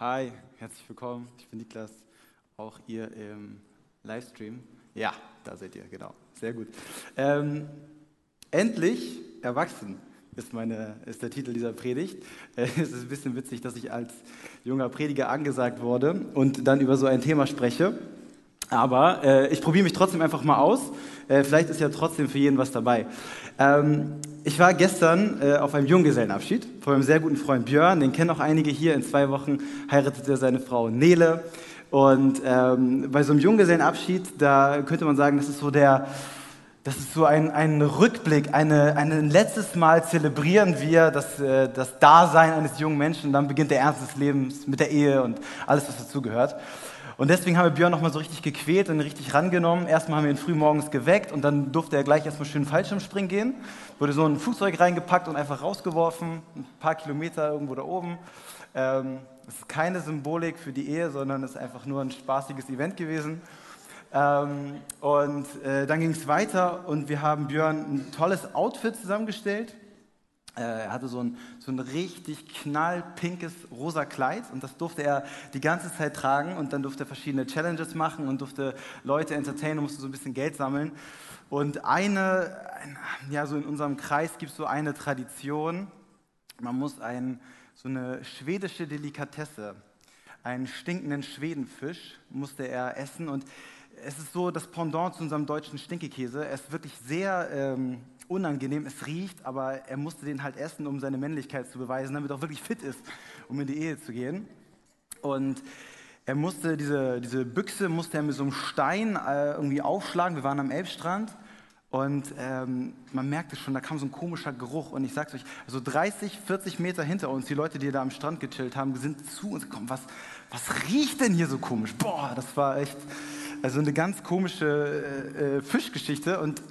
Hi, herzlich willkommen. Ich bin Niklas, auch ihr im Livestream. Ja, da seid ihr, genau. Sehr gut. Ähm, endlich erwachsen ist, meine, ist der Titel dieser Predigt. Äh, es ist ein bisschen witzig, dass ich als junger Prediger angesagt wurde und dann über so ein Thema spreche. Aber äh, ich probiere mich trotzdem einfach mal aus. Äh, vielleicht ist ja trotzdem für jeden was dabei. Ähm, ich war gestern äh, auf einem Junggesellenabschied von meinem sehr guten Freund Björn. Den kennen auch einige hier. In zwei Wochen heiratet er seine Frau Nele. Und ähm, bei so einem Junggesellenabschied, da könnte man sagen, das ist so der, das ist so ein, ein Rückblick, eine, ein letztes Mal zelebrieren wir das, äh, das Dasein eines jungen Menschen dann beginnt der Ernst des Lebens mit der Ehe und alles, was dazugehört. Und deswegen haben wir Björn nochmal so richtig gequält und richtig rangenommen. Erstmal haben wir ihn früh morgens geweckt und dann durfte er gleich erstmal schön Fallschirmspringen gehen. Wurde so ein Flugzeug reingepackt und einfach rausgeworfen, ein paar Kilometer irgendwo da oben. Ähm, ist keine Symbolik für die Ehe, sondern es ist einfach nur ein spaßiges Event gewesen. Ähm, und äh, dann ging es weiter und wir haben Björn ein tolles Outfit zusammengestellt. Äh, er hatte so ein, so ein richtig knallpinkes rosa Kleid und das durfte er die ganze Zeit tragen und dann durfte er verschiedene Challenges machen und durfte Leute entertainen und musste so ein bisschen Geld sammeln. Und eine, ja, so in unserem Kreis gibt es so eine Tradition, man muss ein, so eine schwedische Delikatesse, einen stinkenden Schwedenfisch musste er essen und es ist so das Pendant zu unserem deutschen Stinkekäse. Er ist wirklich sehr ähm, unangenehm, es riecht, aber er musste den halt essen, um seine Männlichkeit zu beweisen, damit er auch wirklich fit ist, um in die Ehe zu gehen. Und er musste diese, diese Büchse musste er mit so einem Stein äh, irgendwie aufschlagen. Wir waren am Elbstrand und ähm, man merkte schon, da kam so ein komischer Geruch. Und ich sag's euch, also 30, 40 Meter hinter uns, die Leute, die da am Strand gechillt haben, sind zu uns gekommen. Was, was riecht denn hier so komisch? Boah, das war echt also eine ganz komische äh, äh Fischgeschichte. Und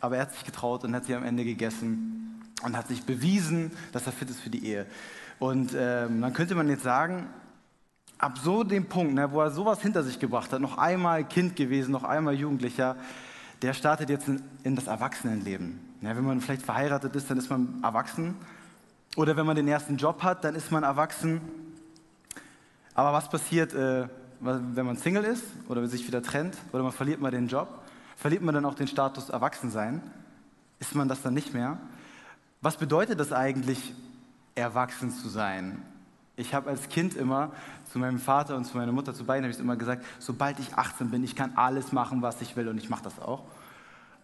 aber er hat sich getraut und hat sie am Ende gegessen und hat sich bewiesen, dass er fit ist für die Ehe. Und ähm, dann könnte man jetzt sagen, ab so dem Punkt, ne, wo er sowas hinter sich gebracht hat, noch einmal Kind gewesen, noch einmal Jugendlicher, der startet jetzt in, in das Erwachsenenleben. Ja, wenn man vielleicht verheiratet ist, dann ist man erwachsen. Oder wenn man den ersten Job hat, dann ist man erwachsen. Aber was passiert, äh, wenn man Single ist oder sich wieder trennt oder man verliert mal den Job? Verliert man dann auch den Status Erwachsensein? Ist man das dann nicht mehr? Was bedeutet das eigentlich, erwachsen zu sein? Ich habe als Kind immer zu meinem Vater und zu meiner Mutter, zu beiden habe ich immer gesagt, sobald ich 18 bin, ich kann alles machen, was ich will und ich mache das auch.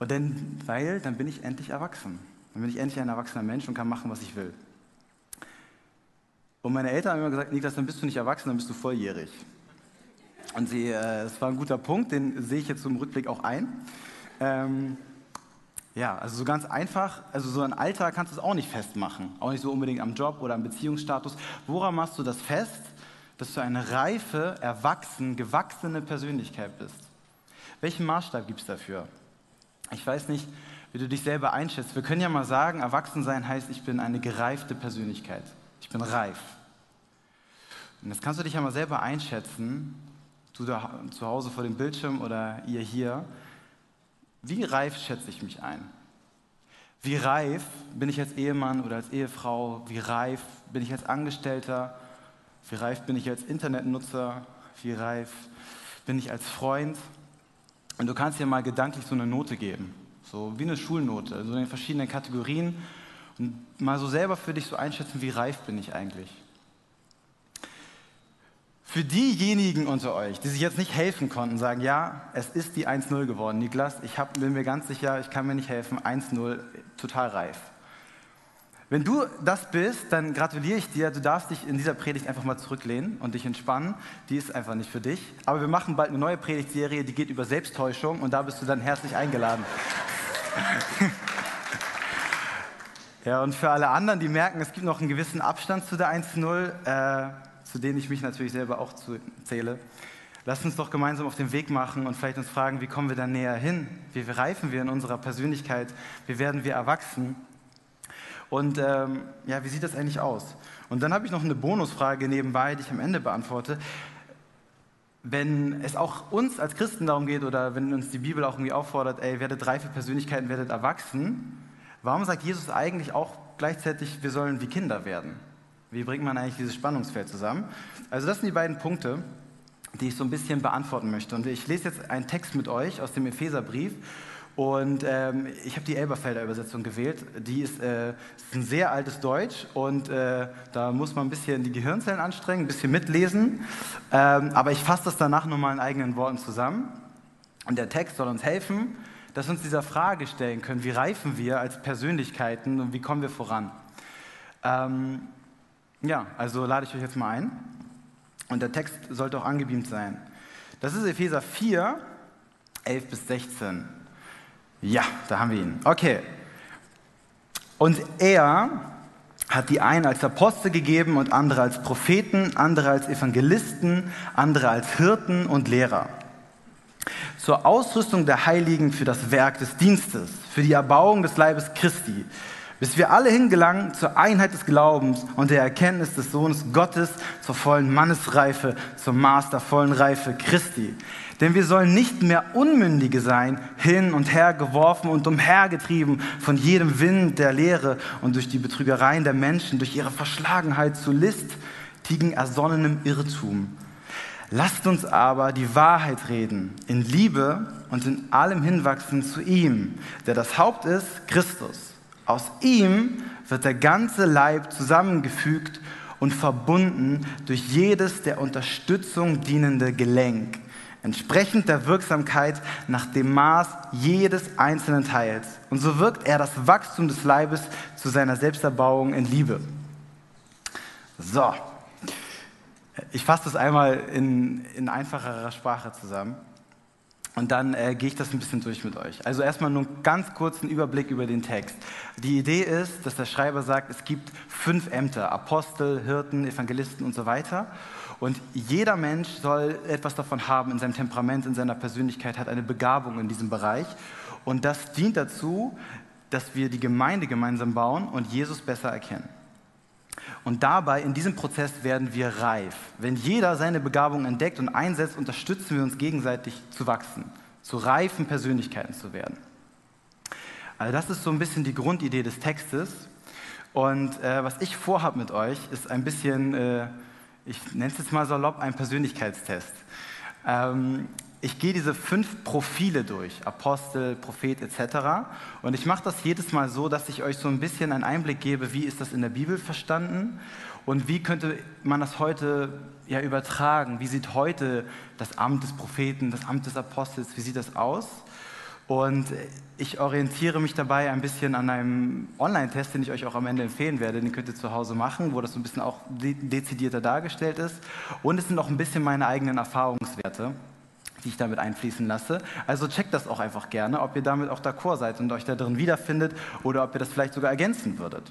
Und dann, weil, dann bin ich endlich erwachsen. Dann bin ich endlich ein erwachsener Mensch und kann machen, was ich will. Und meine Eltern haben immer gesagt, Niklas, dann bist du nicht erwachsen, dann bist du volljährig. Und sie, äh, das war ein guter Punkt, den sehe ich jetzt im Rückblick auch ein. Ähm, ja, also so ganz einfach, also so ein Alter kannst du es auch nicht festmachen. Auch nicht so unbedingt am Job oder am Beziehungsstatus. Woran machst du das fest? Dass du eine reife, erwachsen, gewachsene Persönlichkeit bist. Welchen Maßstab gibt es dafür? Ich weiß nicht, wie du dich selber einschätzt. Wir können ja mal sagen, erwachsen sein heißt, ich bin eine gereifte Persönlichkeit. Ich bin reif. Und jetzt kannst du dich ja mal selber einschätzen, du da zu Hause vor dem Bildschirm oder ihr hier, wie reif schätze ich mich ein? Wie reif bin ich als Ehemann oder als Ehefrau? Wie reif bin ich als Angestellter? Wie reif bin ich als Internetnutzer? Wie reif bin ich als Freund? Und du kannst dir mal gedanklich so eine Note geben, so wie eine Schulnote, so in verschiedenen Kategorien und mal so selber für dich so einschätzen, wie reif bin ich eigentlich? Für diejenigen unter euch, die sich jetzt nicht helfen konnten, sagen, ja, es ist die 1-0 geworden. Niklas, ich hab, bin mir ganz sicher, ich kann mir nicht helfen, 1-0, total reif. Wenn du das bist, dann gratuliere ich dir. Du darfst dich in dieser Predigt einfach mal zurücklehnen und dich entspannen. Die ist einfach nicht für dich. Aber wir machen bald eine neue Predigtserie, die geht über Selbsttäuschung und da bist du dann herzlich eingeladen. ja, und für alle anderen, die merken, es gibt noch einen gewissen Abstand zu der 1-0, äh, zu denen ich mich natürlich selber auch zähle. Lasst uns doch gemeinsam auf den Weg machen und vielleicht uns fragen, wie kommen wir da näher hin? Wie reifen wir in unserer Persönlichkeit? Wie werden wir erwachsen? Und ähm, ja, wie sieht das eigentlich aus? Und dann habe ich noch eine Bonusfrage nebenbei, die ich am Ende beantworte. Wenn es auch uns als Christen darum geht oder wenn uns die Bibel auch irgendwie auffordert, ey, werdet reife Persönlichkeiten, werdet erwachsen, warum sagt Jesus eigentlich auch gleichzeitig, wir sollen wie Kinder werden? Wie bringt man eigentlich dieses Spannungsfeld zusammen? Also das sind die beiden Punkte, die ich so ein bisschen beantworten möchte. Und ich lese jetzt einen Text mit euch aus dem Epheserbrief. Und ähm, ich habe die Elberfelder Übersetzung gewählt. Die ist, äh, ist, ein sehr altes Deutsch und äh, da muss man ein bisschen die Gehirnzellen anstrengen, ein bisschen mitlesen. Ähm, aber ich fasse das danach nochmal in eigenen Worten zusammen. Und der Text soll uns helfen, dass wir uns dieser Frage stellen können, wie reifen wir als Persönlichkeiten und wie kommen wir voran. Ähm, ja, also lade ich euch jetzt mal ein. Und der Text sollte auch angebeamt sein. Das ist Epheser 4, 11 bis 16. Ja, da haben wir ihn. Okay. Und er hat die einen als Apostel gegeben und andere als Propheten, andere als Evangelisten, andere als Hirten und Lehrer. Zur Ausrüstung der Heiligen für das Werk des Dienstes, für die Erbauung des Leibes Christi, bis wir alle hingelangen zur Einheit des Glaubens und der Erkenntnis des Sohnes Gottes, zur vollen Mannesreife, zum Maß der vollen Reife Christi. Denn wir sollen nicht mehr Unmündige sein, hin und her geworfen und umhergetrieben von jedem Wind der Lehre und durch die Betrügereien der Menschen, durch ihre Verschlagenheit zu listigen, ersonnenem Irrtum. Lasst uns aber die Wahrheit reden, in Liebe und in allem hinwachsen zu ihm, der das Haupt ist, Christus. Aus ihm wird der ganze Leib zusammengefügt und verbunden durch jedes der Unterstützung dienende Gelenk, entsprechend der Wirksamkeit nach dem Maß jedes einzelnen Teils. Und so wirkt er das Wachstum des Leibes zu seiner Selbsterbauung in Liebe. So, ich fasse das einmal in, in einfacherer Sprache zusammen. Und dann äh, gehe ich das ein bisschen durch mit euch. Also erstmal nur einen ganz kurzen Überblick über den Text. Die Idee ist, dass der Schreiber sagt, es gibt fünf Ämter, Apostel, Hirten, Evangelisten und so weiter. Und jeder Mensch soll etwas davon haben in seinem Temperament, in seiner Persönlichkeit, hat eine Begabung in diesem Bereich. Und das dient dazu, dass wir die Gemeinde gemeinsam bauen und Jesus besser erkennen. Und dabei, in diesem Prozess werden wir reif. Wenn jeder seine Begabung entdeckt und einsetzt, unterstützen wir uns gegenseitig zu wachsen, zu reifen Persönlichkeiten zu werden. Also das ist so ein bisschen die Grundidee des Textes. Und äh, was ich vorhabe mit euch, ist ein bisschen, äh, ich nenne es jetzt mal salopp, ein Persönlichkeitstest. Ähm, ich gehe diese fünf Profile durch, Apostel, Prophet etc. Und ich mache das jedes Mal so, dass ich euch so ein bisschen einen Einblick gebe, wie ist das in der Bibel verstanden und wie könnte man das heute ja, übertragen. Wie sieht heute das Amt des Propheten, das Amt des Apostels, wie sieht das aus? Und ich orientiere mich dabei ein bisschen an einem Online-Test, den ich euch auch am Ende empfehlen werde. Den könnt ihr zu Hause machen, wo das so ein bisschen auch dezidierter dargestellt ist. Und es sind auch ein bisschen meine eigenen Erfahrungswerte die ich damit einfließen lasse. Also checkt das auch einfach gerne, ob ihr damit auch d'accord seid und euch da drin wiederfindet oder ob ihr das vielleicht sogar ergänzen würdet.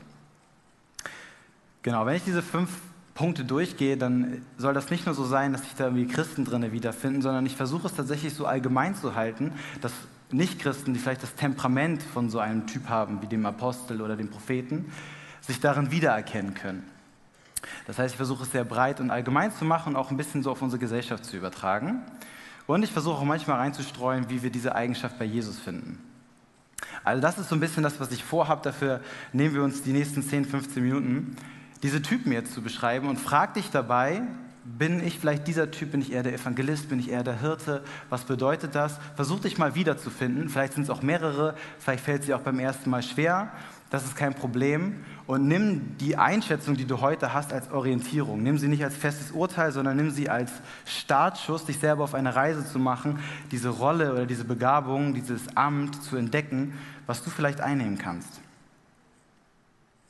Genau, wenn ich diese fünf Punkte durchgehe, dann soll das nicht nur so sein, dass sich da irgendwie Christen drin wiederfinden, sondern ich versuche es tatsächlich so allgemein zu halten, dass Nichtchristen, die vielleicht das Temperament von so einem Typ haben, wie dem Apostel oder dem Propheten, sich darin wiedererkennen können. Das heißt, ich versuche es sehr breit und allgemein zu machen und auch ein bisschen so auf unsere Gesellschaft zu übertragen. Und ich versuche auch manchmal reinzustreuen, wie wir diese Eigenschaft bei Jesus finden. Also das ist so ein bisschen das, was ich vorhabe. Dafür nehmen wir uns die nächsten 10, 15 Minuten, diese Typen jetzt zu beschreiben und frag dich dabei, bin ich vielleicht dieser Typ, bin ich eher der Evangelist, bin ich eher der Hirte, was bedeutet das? Versuch dich mal wiederzufinden, vielleicht sind es auch mehrere, vielleicht fällt es dir auch beim ersten Mal schwer, das ist kein Problem. Und nimm die Einschätzung, die du heute hast, als Orientierung. Nimm sie nicht als festes Urteil, sondern nimm sie als Startschuss, dich selber auf eine Reise zu machen, diese Rolle oder diese Begabung, dieses Amt zu entdecken, was du vielleicht einnehmen kannst.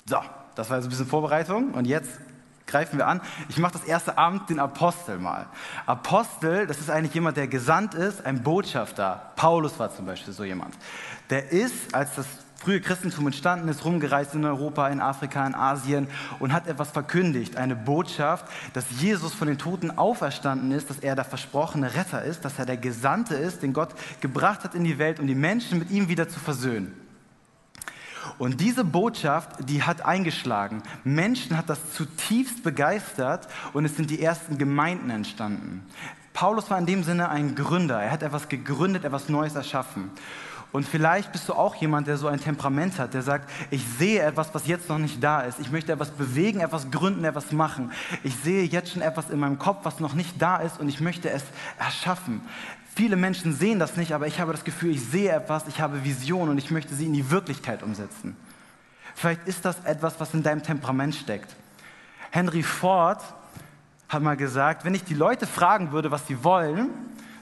So, das war also ein bisschen Vorbereitung. Und jetzt greifen wir an. Ich mache das erste Amt, den Apostel mal. Apostel, das ist eigentlich jemand, der gesandt ist, ein Botschafter. Paulus war zum Beispiel so jemand. Der ist, als das frühe Christentum entstanden ist, rumgereist in Europa, in Afrika, in Asien und hat etwas verkündigt, eine Botschaft, dass Jesus von den Toten auferstanden ist, dass er der versprochene Retter ist, dass er der Gesandte ist, den Gott gebracht hat in die Welt, um die Menschen mit ihm wieder zu versöhnen. Und diese Botschaft, die hat eingeschlagen. Menschen hat das zutiefst begeistert und es sind die ersten Gemeinden entstanden. Paulus war in dem Sinne ein Gründer. Er hat etwas gegründet, etwas Neues erschaffen. Und vielleicht bist du auch jemand, der so ein Temperament hat, der sagt, ich sehe etwas, was jetzt noch nicht da ist. Ich möchte etwas bewegen, etwas gründen, etwas machen. Ich sehe jetzt schon etwas in meinem Kopf, was noch nicht da ist und ich möchte es erschaffen. Viele Menschen sehen das nicht, aber ich habe das Gefühl, ich sehe etwas, ich habe Visionen und ich möchte sie in die Wirklichkeit umsetzen. Vielleicht ist das etwas, was in deinem Temperament steckt. Henry Ford hat mal gesagt, wenn ich die Leute fragen würde, was sie wollen,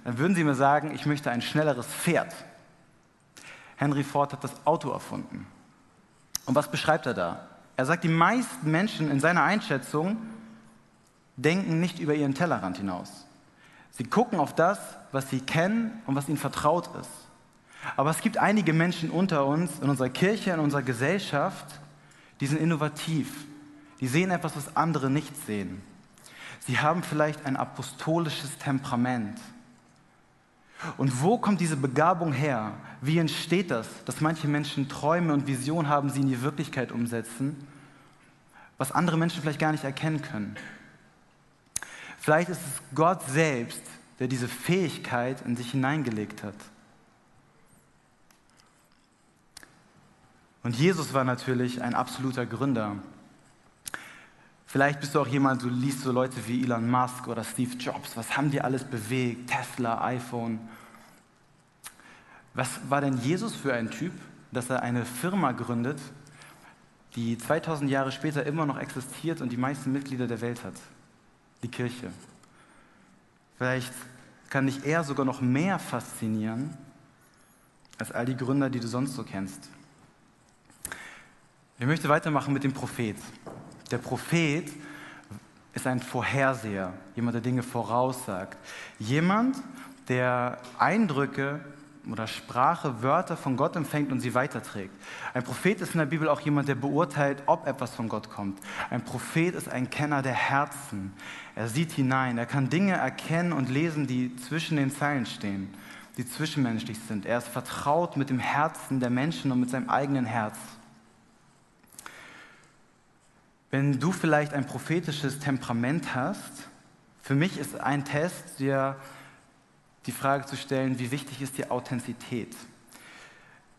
dann würden sie mir sagen, ich möchte ein schnelleres Pferd. Henry Ford hat das Auto erfunden. Und was beschreibt er da? Er sagt, die meisten Menschen in seiner Einschätzung denken nicht über ihren Tellerrand hinaus. Sie gucken auf das, was sie kennen und was ihnen vertraut ist. Aber es gibt einige Menschen unter uns, in unserer Kirche, in unserer Gesellschaft, die sind innovativ. Die sehen etwas, was andere nicht sehen. Sie haben vielleicht ein apostolisches Temperament. Und wo kommt diese Begabung her? Wie entsteht das, dass manche Menschen Träume und Visionen haben, sie in die Wirklichkeit umsetzen, was andere Menschen vielleicht gar nicht erkennen können? Vielleicht ist es Gott selbst, der diese Fähigkeit in sich hineingelegt hat. Und Jesus war natürlich ein absoluter Gründer. Vielleicht bist du auch jemand, du liest so Leute wie Elon Musk oder Steve Jobs. Was haben die alles bewegt? Tesla, iPhone. Was war denn Jesus für ein Typ, dass er eine Firma gründet, die 2000 Jahre später immer noch existiert und die meisten Mitglieder der Welt hat? Die Kirche. Vielleicht kann dich er sogar noch mehr faszinieren als all die Gründer, die du sonst so kennst. Ich möchte weitermachen mit dem Prophet. Der Prophet ist ein Vorherseher, jemand, der Dinge voraussagt. Jemand, der Eindrücke oder Sprache, Wörter von Gott empfängt und sie weiterträgt. Ein Prophet ist in der Bibel auch jemand, der beurteilt, ob etwas von Gott kommt. Ein Prophet ist ein Kenner der Herzen. Er sieht hinein, er kann Dinge erkennen und lesen, die zwischen den Zeilen stehen, die zwischenmenschlich sind. Er ist vertraut mit dem Herzen der Menschen und mit seinem eigenen Herz. Wenn du vielleicht ein prophetisches Temperament hast, für mich ist ein Test, der die Frage zu stellen, wie wichtig ist die Authentizität?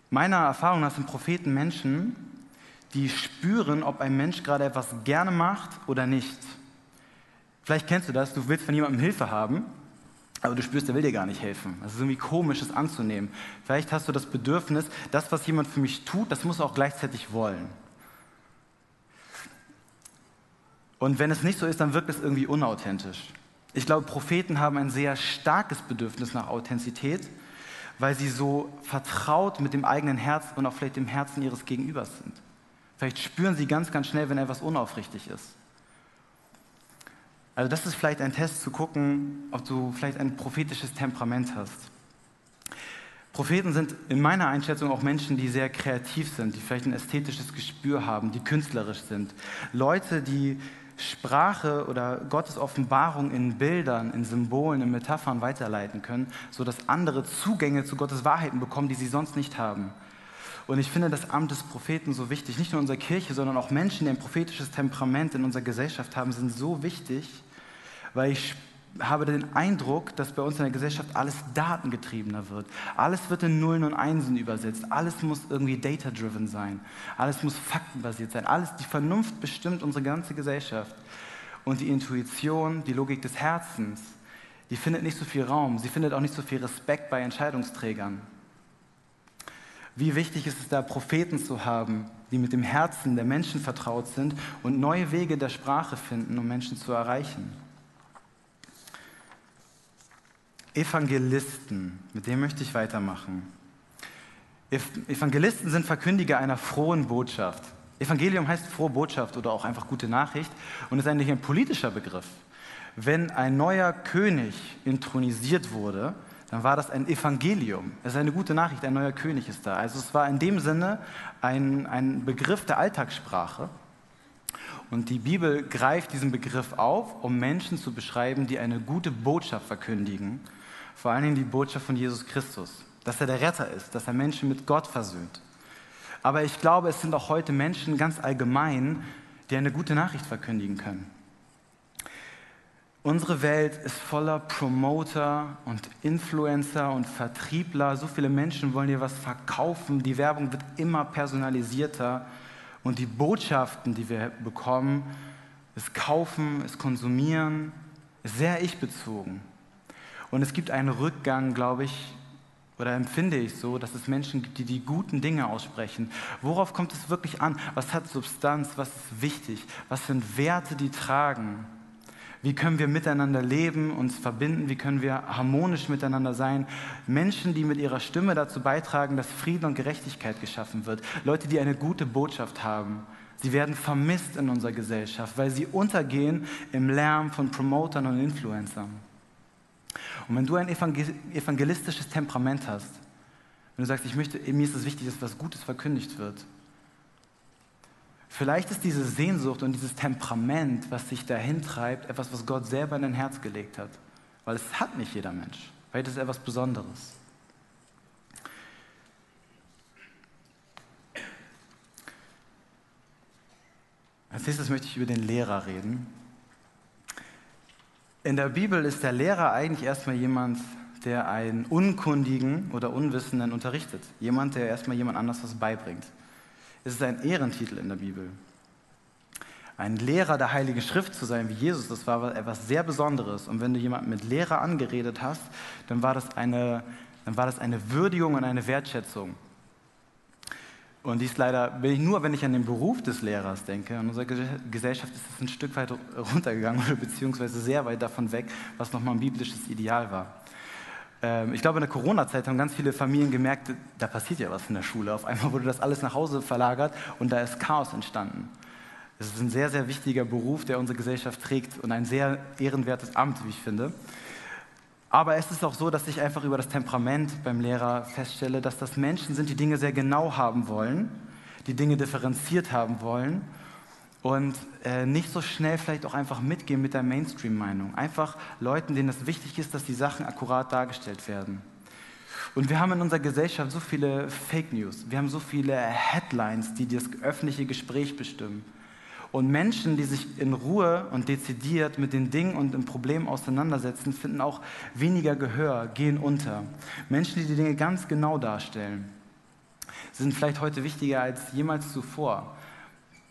Meiner Erfahrung nach sind Propheten Menschen, die spüren, ob ein Mensch gerade etwas gerne macht oder nicht. Vielleicht kennst du das, du willst von jemandem Hilfe haben, aber du spürst, der will dir gar nicht helfen. Das ist irgendwie komisch, es anzunehmen. Vielleicht hast du das Bedürfnis, das, was jemand für mich tut, das muss er auch gleichzeitig wollen. Und wenn es nicht so ist, dann wirkt es irgendwie unauthentisch. Ich glaube, Propheten haben ein sehr starkes Bedürfnis nach Authentizität, weil sie so vertraut mit dem eigenen Herz und auch vielleicht dem Herzen ihres Gegenübers sind. Vielleicht spüren sie ganz, ganz schnell, wenn etwas unaufrichtig ist. Also das ist vielleicht ein Test zu gucken, ob du vielleicht ein prophetisches Temperament hast. Propheten sind in meiner Einschätzung auch Menschen, die sehr kreativ sind, die vielleicht ein ästhetisches Gespür haben, die künstlerisch sind. Leute, die Sprache oder Gottes Offenbarung in Bildern, in Symbolen, in Metaphern weiterleiten können, sodass andere Zugänge zu Gottes Wahrheiten bekommen, die sie sonst nicht haben. Und ich finde das Amt des Propheten so wichtig. Nicht nur in unserer Kirche, sondern auch Menschen, die ein prophetisches Temperament in unserer Gesellschaft haben, sind so wichtig, weil ich habe den Eindruck, dass bei uns in der Gesellschaft alles datengetriebener wird. Alles wird in Nullen und Einsen übersetzt. Alles muss irgendwie data-driven sein. Alles muss faktenbasiert sein. Alles, die Vernunft bestimmt unsere ganze Gesellschaft. Und die Intuition, die Logik des Herzens, die findet nicht so viel Raum. Sie findet auch nicht so viel Respekt bei Entscheidungsträgern. Wie wichtig ist es da, Propheten zu haben, die mit dem Herzen der Menschen vertraut sind und neue Wege der Sprache finden, um Menschen zu erreichen. Evangelisten, mit dem möchte ich weitermachen. Evangelisten sind Verkündiger einer frohen Botschaft. Evangelium heißt frohe Botschaft oder auch einfach gute Nachricht und ist eigentlich ein politischer Begriff. Wenn ein neuer König intronisiert wurde, dann war das ein Evangelium. Es ist eine gute Nachricht, ein neuer König ist da. Also es war in dem Sinne ein, ein Begriff der Alltagssprache. Und die Bibel greift diesen Begriff auf, um Menschen zu beschreiben, die eine gute Botschaft verkündigen vor allen Dingen die Botschaft von Jesus Christus, dass er der Retter ist, dass er Menschen mit Gott versöhnt. Aber ich glaube, es sind auch heute Menschen ganz allgemein, die eine gute Nachricht verkündigen können. Unsere Welt ist voller Promoter und Influencer und Vertriebler. So viele Menschen wollen dir was verkaufen. Die Werbung wird immer personalisierter. Und die Botschaften, die wir bekommen, ist Kaufen, ist Konsumieren, ist sehr ich-bezogen. Und es gibt einen Rückgang, glaube ich, oder empfinde ich so, dass es Menschen gibt, die die guten Dinge aussprechen. Worauf kommt es wirklich an? Was hat Substanz? Was ist wichtig? Was sind Werte, die tragen? Wie können wir miteinander leben, uns verbinden? Wie können wir harmonisch miteinander sein? Menschen, die mit ihrer Stimme dazu beitragen, dass Frieden und Gerechtigkeit geschaffen wird. Leute, die eine gute Botschaft haben. Sie werden vermisst in unserer Gesellschaft, weil sie untergehen im Lärm von Promotern und Influencern. Und wenn du ein evangelistisches Temperament hast, wenn du sagst, ich möchte, mir ist es wichtig, dass was Gutes verkündigt wird, Vielleicht ist diese Sehnsucht und dieses Temperament, was sich dahin treibt, etwas, was Gott selber in dein Herz gelegt hat. Weil es hat nicht jeder Mensch. Vielleicht ist es etwas Besonderes. Als nächstes möchte ich über den Lehrer reden. In der Bibel ist der Lehrer eigentlich erstmal jemand, der einen Unkundigen oder Unwissenden unterrichtet. Jemand, der erstmal jemand anders was beibringt. Es ist ein Ehrentitel in der Bibel. Ein Lehrer der Heiligen Schrift zu sein wie Jesus, das war etwas sehr Besonderes. Und wenn du jemanden mit Lehrer angeredet hast, dann war das eine, dann war das eine Würdigung und eine Wertschätzung. Und dies leider bin ich nur, wenn ich an den Beruf des Lehrers denke. In unserer Gesellschaft ist es ein Stück weit runtergegangen oder beziehungsweise sehr weit davon weg, was nochmal ein biblisches Ideal war. Ähm, ich glaube, in der Corona-Zeit haben ganz viele Familien gemerkt, da passiert ja was in der Schule. Auf einmal wurde das alles nach Hause verlagert und da ist Chaos entstanden. Es ist ein sehr, sehr wichtiger Beruf, der unsere Gesellschaft trägt und ein sehr ehrenwertes Amt, wie ich finde. Aber es ist auch so, dass ich einfach über das Temperament beim Lehrer feststelle, dass das Menschen sind, die Dinge sehr genau haben wollen, die Dinge differenziert haben wollen und äh, nicht so schnell vielleicht auch einfach mitgehen mit der Mainstream-Meinung. Einfach Leuten, denen es wichtig ist, dass die Sachen akkurat dargestellt werden. Und wir haben in unserer Gesellschaft so viele Fake News, wir haben so viele Headlines, die das öffentliche Gespräch bestimmen. Und Menschen, die sich in Ruhe und dezidiert mit den Dingen und den Problemen auseinandersetzen, finden auch weniger Gehör, gehen unter. Menschen, die die Dinge ganz genau darstellen, sind vielleicht heute wichtiger als jemals zuvor.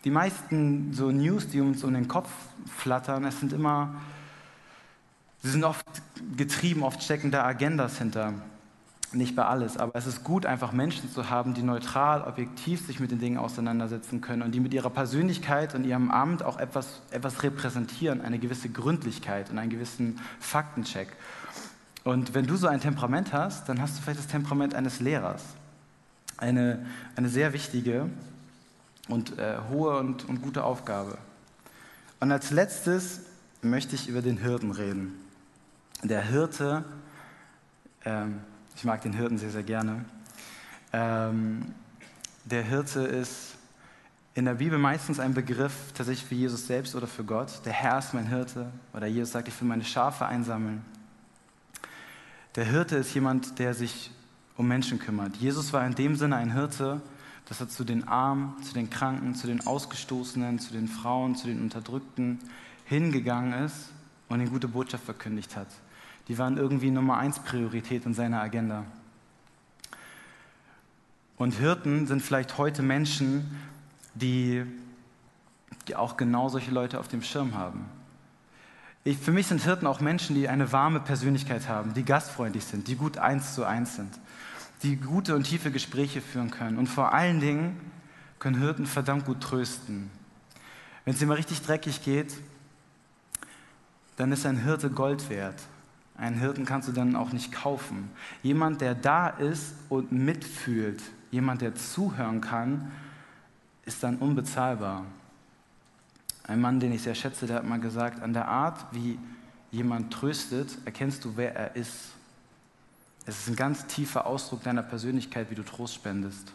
Die meisten so News, die uns um den Kopf flattern, es sind immer, sie sind oft getrieben, oft stecken da Agendas hinter. Nicht bei alles, aber es ist gut, einfach Menschen zu haben, die neutral, objektiv sich mit den Dingen auseinandersetzen können und die mit ihrer Persönlichkeit und ihrem Amt auch etwas, etwas repräsentieren, eine gewisse Gründlichkeit und einen gewissen Faktencheck. Und wenn du so ein Temperament hast, dann hast du vielleicht das Temperament eines Lehrers. Eine, eine sehr wichtige und äh, hohe und, und gute Aufgabe. Und als letztes möchte ich über den Hirten reden. Der Hirte, ähm, ich mag den Hirten sehr, sehr gerne. Ähm, der Hirte ist in der Bibel meistens ein Begriff tatsächlich für Jesus selbst oder für Gott. Der Herr ist mein Hirte oder Jesus sagt, ich will meine Schafe einsammeln. Der Hirte ist jemand, der sich um Menschen kümmert. Jesus war in dem Sinne ein Hirte, dass er zu den Armen, zu den Kranken, zu den Ausgestoßenen, zu den Frauen, zu den Unterdrückten hingegangen ist und eine gute Botschaft verkündigt hat. Die waren irgendwie Nummer eins Priorität in seiner Agenda. Und Hirten sind vielleicht heute Menschen, die, die auch genau solche Leute auf dem Schirm haben. Ich, für mich sind Hirten auch Menschen, die eine warme Persönlichkeit haben, die gastfreundlich sind, die gut eins zu eins sind die gute und tiefe Gespräche führen können. Und vor allen Dingen können Hirten verdammt gut trösten. Wenn es dir mal richtig dreckig geht, dann ist ein Hirte Gold wert. Einen Hirten kannst du dann auch nicht kaufen. Jemand, der da ist und mitfühlt, jemand, der zuhören kann, ist dann unbezahlbar. Ein Mann, den ich sehr schätze, der hat mal gesagt, an der Art, wie jemand tröstet, erkennst du, wer er ist. Es ist ein ganz tiefer Ausdruck deiner Persönlichkeit, wie du Trost spendest.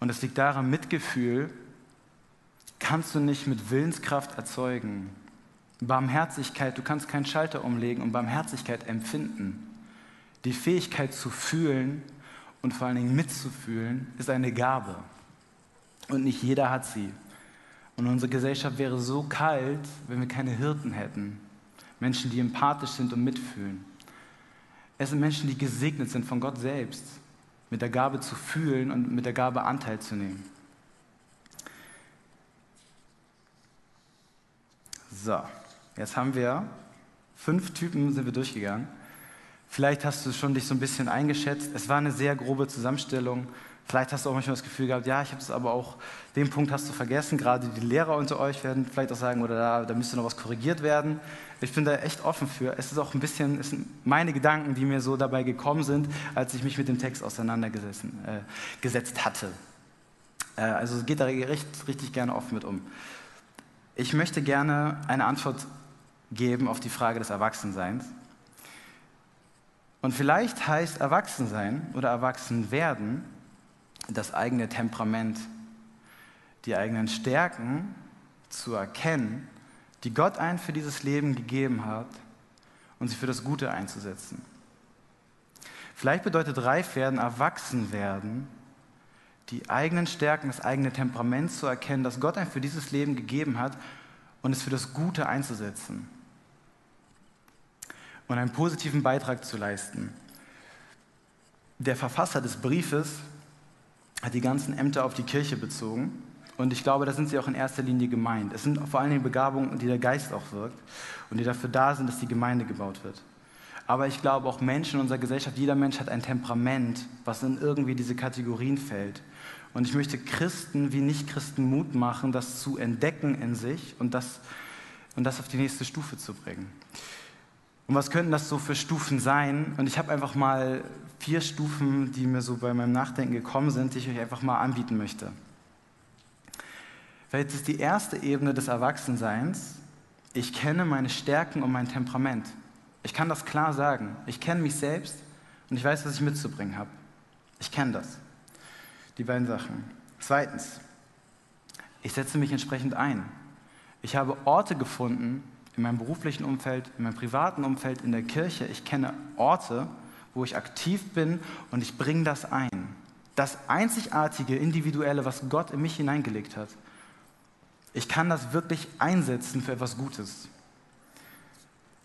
Und es liegt daran, Mitgefühl kannst du nicht mit Willenskraft erzeugen. Barmherzigkeit, du kannst keinen Schalter umlegen und Barmherzigkeit empfinden. Die Fähigkeit zu fühlen und vor allen Dingen mitzufühlen ist eine Gabe. Und nicht jeder hat sie. Und unsere Gesellschaft wäre so kalt, wenn wir keine Hirten hätten. Menschen, die empathisch sind und mitfühlen. Es sind Menschen, die gesegnet sind von Gott selbst, mit der Gabe zu fühlen und mit der Gabe Anteil zu nehmen. So, jetzt haben wir fünf Typen sind wir durchgegangen. Vielleicht hast du schon dich so ein bisschen eingeschätzt. Es war eine sehr grobe Zusammenstellung. Vielleicht hast du auch manchmal das Gefühl gehabt, ja, ich habe es aber auch, den Punkt hast du vergessen. Gerade die Lehrer unter euch werden vielleicht auch sagen, oder da, da müsste noch was korrigiert werden. Ich bin da echt offen für. Es ist auch ein bisschen, es sind meine Gedanken, die mir so dabei gekommen sind, als ich mich mit dem Text auseinandergesetzt äh, hatte. Äh, also geht da recht, richtig gerne offen mit um. Ich möchte gerne eine Antwort geben auf die Frage des Erwachsenseins. Und vielleicht heißt Erwachsensein oder Erwachsenwerden das eigene Temperament, die eigenen Stärken zu erkennen, die Gott einen für dieses Leben gegeben hat und sie für das Gute einzusetzen. Vielleicht bedeutet reif werden, erwachsen werden, die eigenen Stärken, das eigene Temperament zu erkennen, das Gott einem für dieses Leben gegeben hat und es für das Gute einzusetzen und einen positiven Beitrag zu leisten. Der Verfasser des Briefes hat die ganzen Ämter auf die Kirche bezogen. Und ich glaube, da sind sie auch in erster Linie gemeint. Es sind vor allen Dingen Begabungen, die der Geist auch wirkt und die dafür da sind, dass die Gemeinde gebaut wird. Aber ich glaube auch Menschen in unserer Gesellschaft, jeder Mensch hat ein Temperament, was in irgendwie diese Kategorien fällt. Und ich möchte Christen wie Nicht-Christen Mut machen, das zu entdecken in sich und das, und das auf die nächste Stufe zu bringen. Und was könnten das so für Stufen sein? Und ich habe einfach mal vier Stufen, die mir so bei meinem Nachdenken gekommen sind, die ich euch einfach mal anbieten möchte. Vielleicht ist die erste Ebene des Erwachsenseins, ich kenne meine Stärken und mein Temperament. Ich kann das klar sagen. Ich kenne mich selbst und ich weiß, was ich mitzubringen habe. Ich kenne das. Die beiden Sachen. Zweitens, ich setze mich entsprechend ein. Ich habe Orte gefunden, in meinem beruflichen Umfeld, in meinem privaten Umfeld, in der Kirche. Ich kenne Orte, wo ich aktiv bin und ich bringe das ein. Das einzigartige, individuelle, was Gott in mich hineingelegt hat. Ich kann das wirklich einsetzen für etwas Gutes.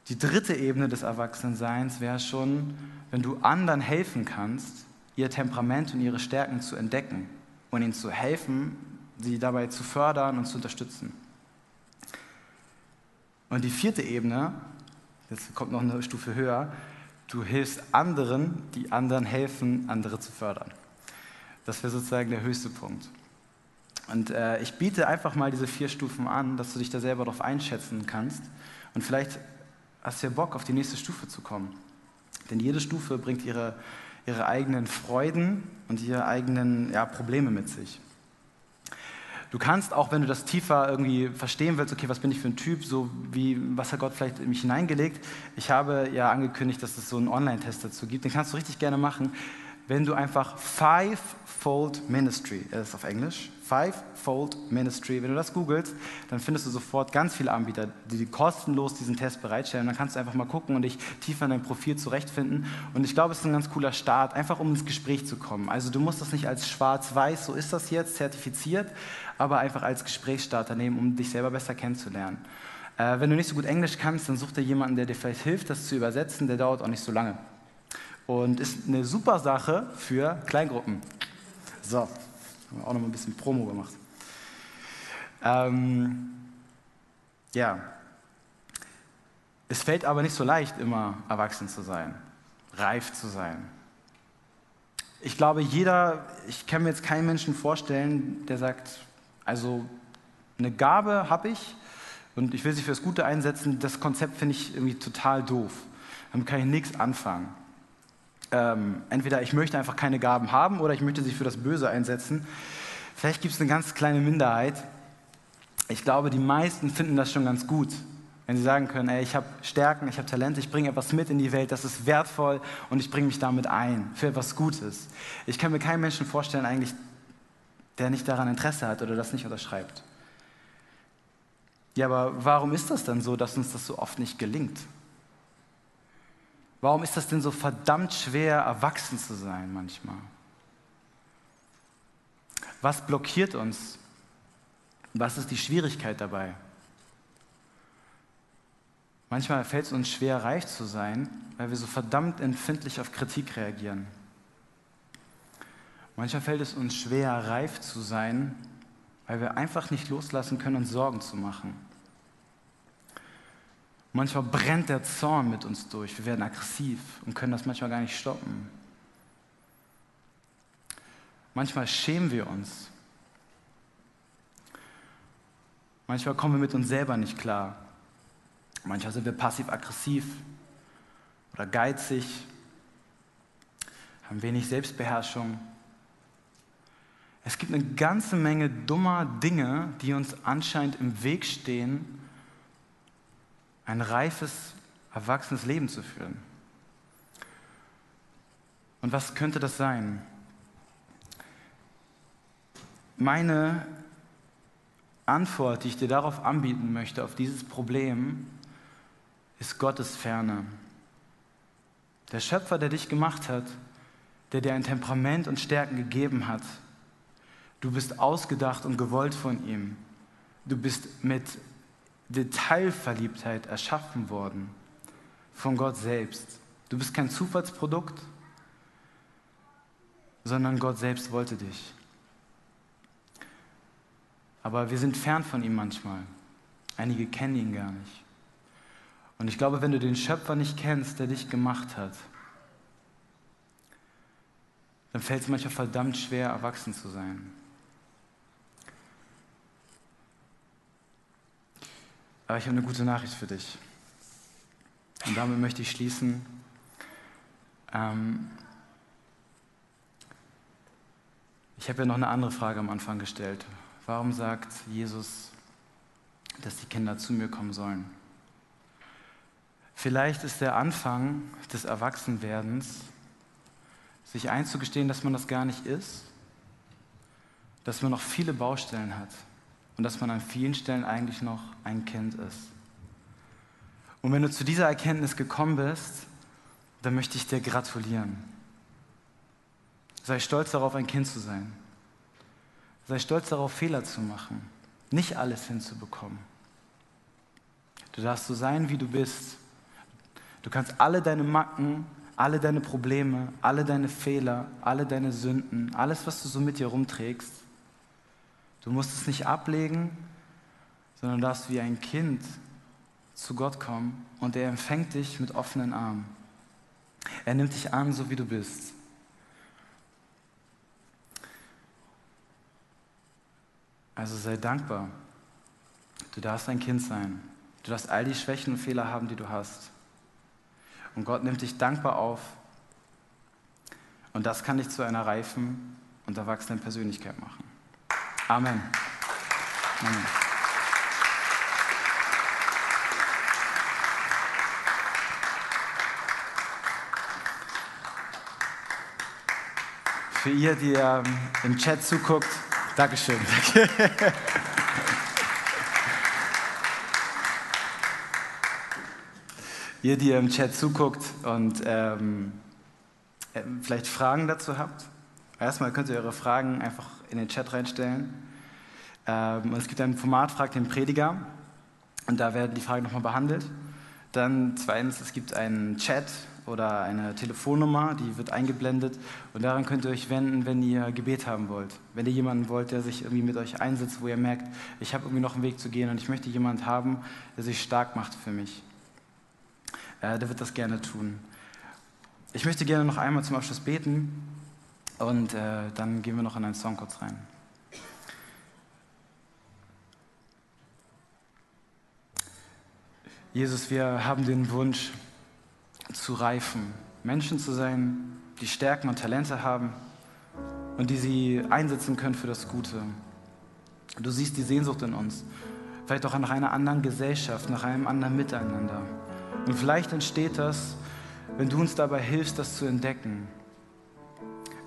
Die dritte Ebene des Erwachsenseins wäre schon, wenn du anderen helfen kannst, ihr Temperament und ihre Stärken zu entdecken und ihnen zu helfen, sie dabei zu fördern und zu unterstützen. Und die vierte Ebene, jetzt kommt noch eine Stufe höher, du hilfst anderen, die anderen helfen, andere zu fördern. Das wäre sozusagen der höchste Punkt. Und äh, ich biete einfach mal diese vier Stufen an, dass du dich da selber darauf einschätzen kannst. Und vielleicht hast du ja Bock, auf die nächste Stufe zu kommen. Denn jede Stufe bringt ihre, ihre eigenen Freuden und ihre eigenen ja, Probleme mit sich. Du kannst auch, wenn du das tiefer irgendwie verstehen willst, okay, was bin ich für ein Typ, so wie, was hat Gott vielleicht in mich hineingelegt? Ich habe ja angekündigt, dass es so einen Online-Test dazu gibt. Den kannst du richtig gerne machen, wenn du einfach Five-Fold Ministry, das ist auf Englisch, Five-Fold Ministry, wenn du das googelst, dann findest du sofort ganz viele Anbieter, die kostenlos diesen Test bereitstellen. Dann kannst du einfach mal gucken und dich tiefer in dein Profil zurechtfinden. Und ich glaube, es ist ein ganz cooler Start, einfach um ins Gespräch zu kommen. Also du musst das nicht als schwarz-weiß, so ist das jetzt, zertifiziert, aber einfach als Gesprächsstarter nehmen, um dich selber besser kennenzulernen. Äh, wenn du nicht so gut Englisch kannst, dann such dir jemanden, der dir vielleicht hilft, das zu übersetzen. Der dauert auch nicht so lange. Und ist eine super Sache für Kleingruppen. So, haben wir auch noch mal ein bisschen Promo gemacht. Ähm, ja, es fällt aber nicht so leicht, immer erwachsen zu sein, reif zu sein. Ich glaube, jeder, ich kann mir jetzt keinen Menschen vorstellen, der sagt, also eine Gabe habe ich und ich will sie fürs Gute einsetzen. Das Konzept finde ich irgendwie total doof. Damit kann ich nichts anfangen. Ähm, entweder ich möchte einfach keine Gaben haben oder ich möchte sie für das Böse einsetzen. Vielleicht gibt es eine ganz kleine Minderheit. Ich glaube, die meisten finden das schon ganz gut, wenn sie sagen können, ey, ich habe Stärken, ich habe Talente, ich bringe etwas mit in die Welt, das ist wertvoll und ich bringe mich damit ein für etwas Gutes. Ich kann mir keinen Menschen vorstellen, eigentlich, der nicht daran Interesse hat oder das nicht unterschreibt. Ja, aber warum ist das dann so, dass uns das so oft nicht gelingt? Warum ist das denn so verdammt schwer, erwachsen zu sein manchmal? Was blockiert uns? Was ist die Schwierigkeit dabei? Manchmal fällt es uns schwer, reich zu sein, weil wir so verdammt empfindlich auf Kritik reagieren. Manchmal fällt es uns schwer, reif zu sein, weil wir einfach nicht loslassen können, uns Sorgen zu machen. Manchmal brennt der Zorn mit uns durch. Wir werden aggressiv und können das manchmal gar nicht stoppen. Manchmal schämen wir uns. Manchmal kommen wir mit uns selber nicht klar. Manchmal sind wir passiv-aggressiv oder geizig, haben wenig Selbstbeherrschung. Es gibt eine ganze Menge dummer Dinge, die uns anscheinend im Weg stehen, ein reifes, erwachsenes Leben zu führen. Und was könnte das sein? Meine Antwort, die ich dir darauf anbieten möchte, auf dieses Problem, ist Gottes Ferne. Der Schöpfer, der dich gemacht hat, der dir ein Temperament und Stärken gegeben hat. Du bist ausgedacht und gewollt von ihm. Du bist mit Detailverliebtheit erschaffen worden von Gott selbst. Du bist kein Zufallsprodukt, sondern Gott selbst wollte dich. Aber wir sind fern von ihm manchmal. Einige kennen ihn gar nicht. Und ich glaube, wenn du den Schöpfer nicht kennst, der dich gemacht hat, dann fällt es manchmal verdammt schwer, erwachsen zu sein. Aber ich habe eine gute Nachricht für dich. Und damit möchte ich schließen. Ähm ich habe ja noch eine andere Frage am Anfang gestellt. Warum sagt Jesus, dass die Kinder zu mir kommen sollen? Vielleicht ist der Anfang des Erwachsenwerdens, sich einzugestehen, dass man das gar nicht ist, dass man noch viele Baustellen hat und dass man an vielen Stellen eigentlich noch ein Kind ist. Und wenn du zu dieser Erkenntnis gekommen bist, dann möchte ich dir gratulieren. Sei stolz darauf, ein Kind zu sein. Sei stolz darauf, Fehler zu machen, nicht alles hinzubekommen. Du darfst so sein, wie du bist Du kannst alle deine Macken, alle deine Probleme, alle deine Fehler, alle deine Sünden, alles, was du so mit dir rumträgst, du musst es nicht ablegen, sondern darfst wie ein Kind zu Gott kommen und er empfängt dich mit offenen Armen. Er nimmt dich an, so wie du bist. Also sei dankbar. Du darfst ein Kind sein. Du darfst all die Schwächen und Fehler haben, die du hast. Und Gott nimmt dich dankbar auf. Und das kann dich zu einer reifen und erwachsenen Persönlichkeit machen. Amen. Amen. Für ihr, die ähm, im Chat zuguckt, Dankeschön. ihr, die im Chat zuguckt und ähm, äh, vielleicht Fragen dazu habt. Erstmal könnt ihr eure Fragen einfach in den Chat reinstellen. Ähm, es gibt ein Format, fragt den Prediger. Und da werden die Fragen nochmal behandelt. Dann zweitens, es gibt einen Chat oder eine Telefonnummer, die wird eingeblendet. Und daran könnt ihr euch wenden, wenn ihr Gebet haben wollt. Wenn ihr jemanden wollt, der sich irgendwie mit euch einsetzt, wo ihr merkt, ich habe irgendwie noch einen Weg zu gehen und ich möchte jemanden haben, der sich stark macht für mich äh, der wird das gerne tun. Ich möchte gerne noch einmal zum Abschluss beten und äh, dann gehen wir noch in einen Song kurz rein. Jesus, wir haben den Wunsch zu reifen, Menschen zu sein, die Stärken und Talente haben und die sie einsetzen können für das Gute. Du siehst die Sehnsucht in uns, vielleicht auch nach einer anderen Gesellschaft, nach einem anderen Miteinander. Und vielleicht entsteht das, wenn du uns dabei hilfst, das zu entdecken.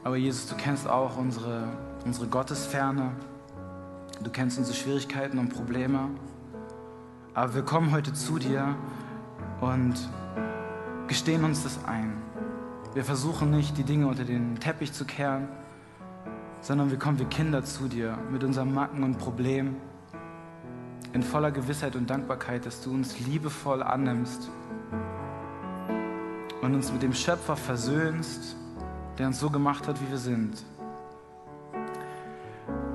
Aber Jesus, du kennst auch unsere, unsere Gottesferne. Du kennst unsere Schwierigkeiten und Probleme. Aber wir kommen heute zu dir und gestehen uns das ein. Wir versuchen nicht, die Dinge unter den Teppich zu kehren, sondern wir kommen wie Kinder zu dir mit unseren Macken und Problemen in voller Gewissheit und Dankbarkeit, dass du uns liebevoll annimmst und uns mit dem Schöpfer versöhnst, der uns so gemacht hat, wie wir sind.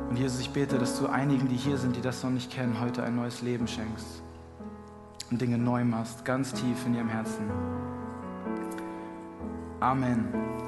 Und Jesus, ich bete, dass du einigen, die hier sind, die das noch nicht kennen, heute ein neues Leben schenkst und Dinge neu machst, ganz tief in ihrem Herzen. Amen.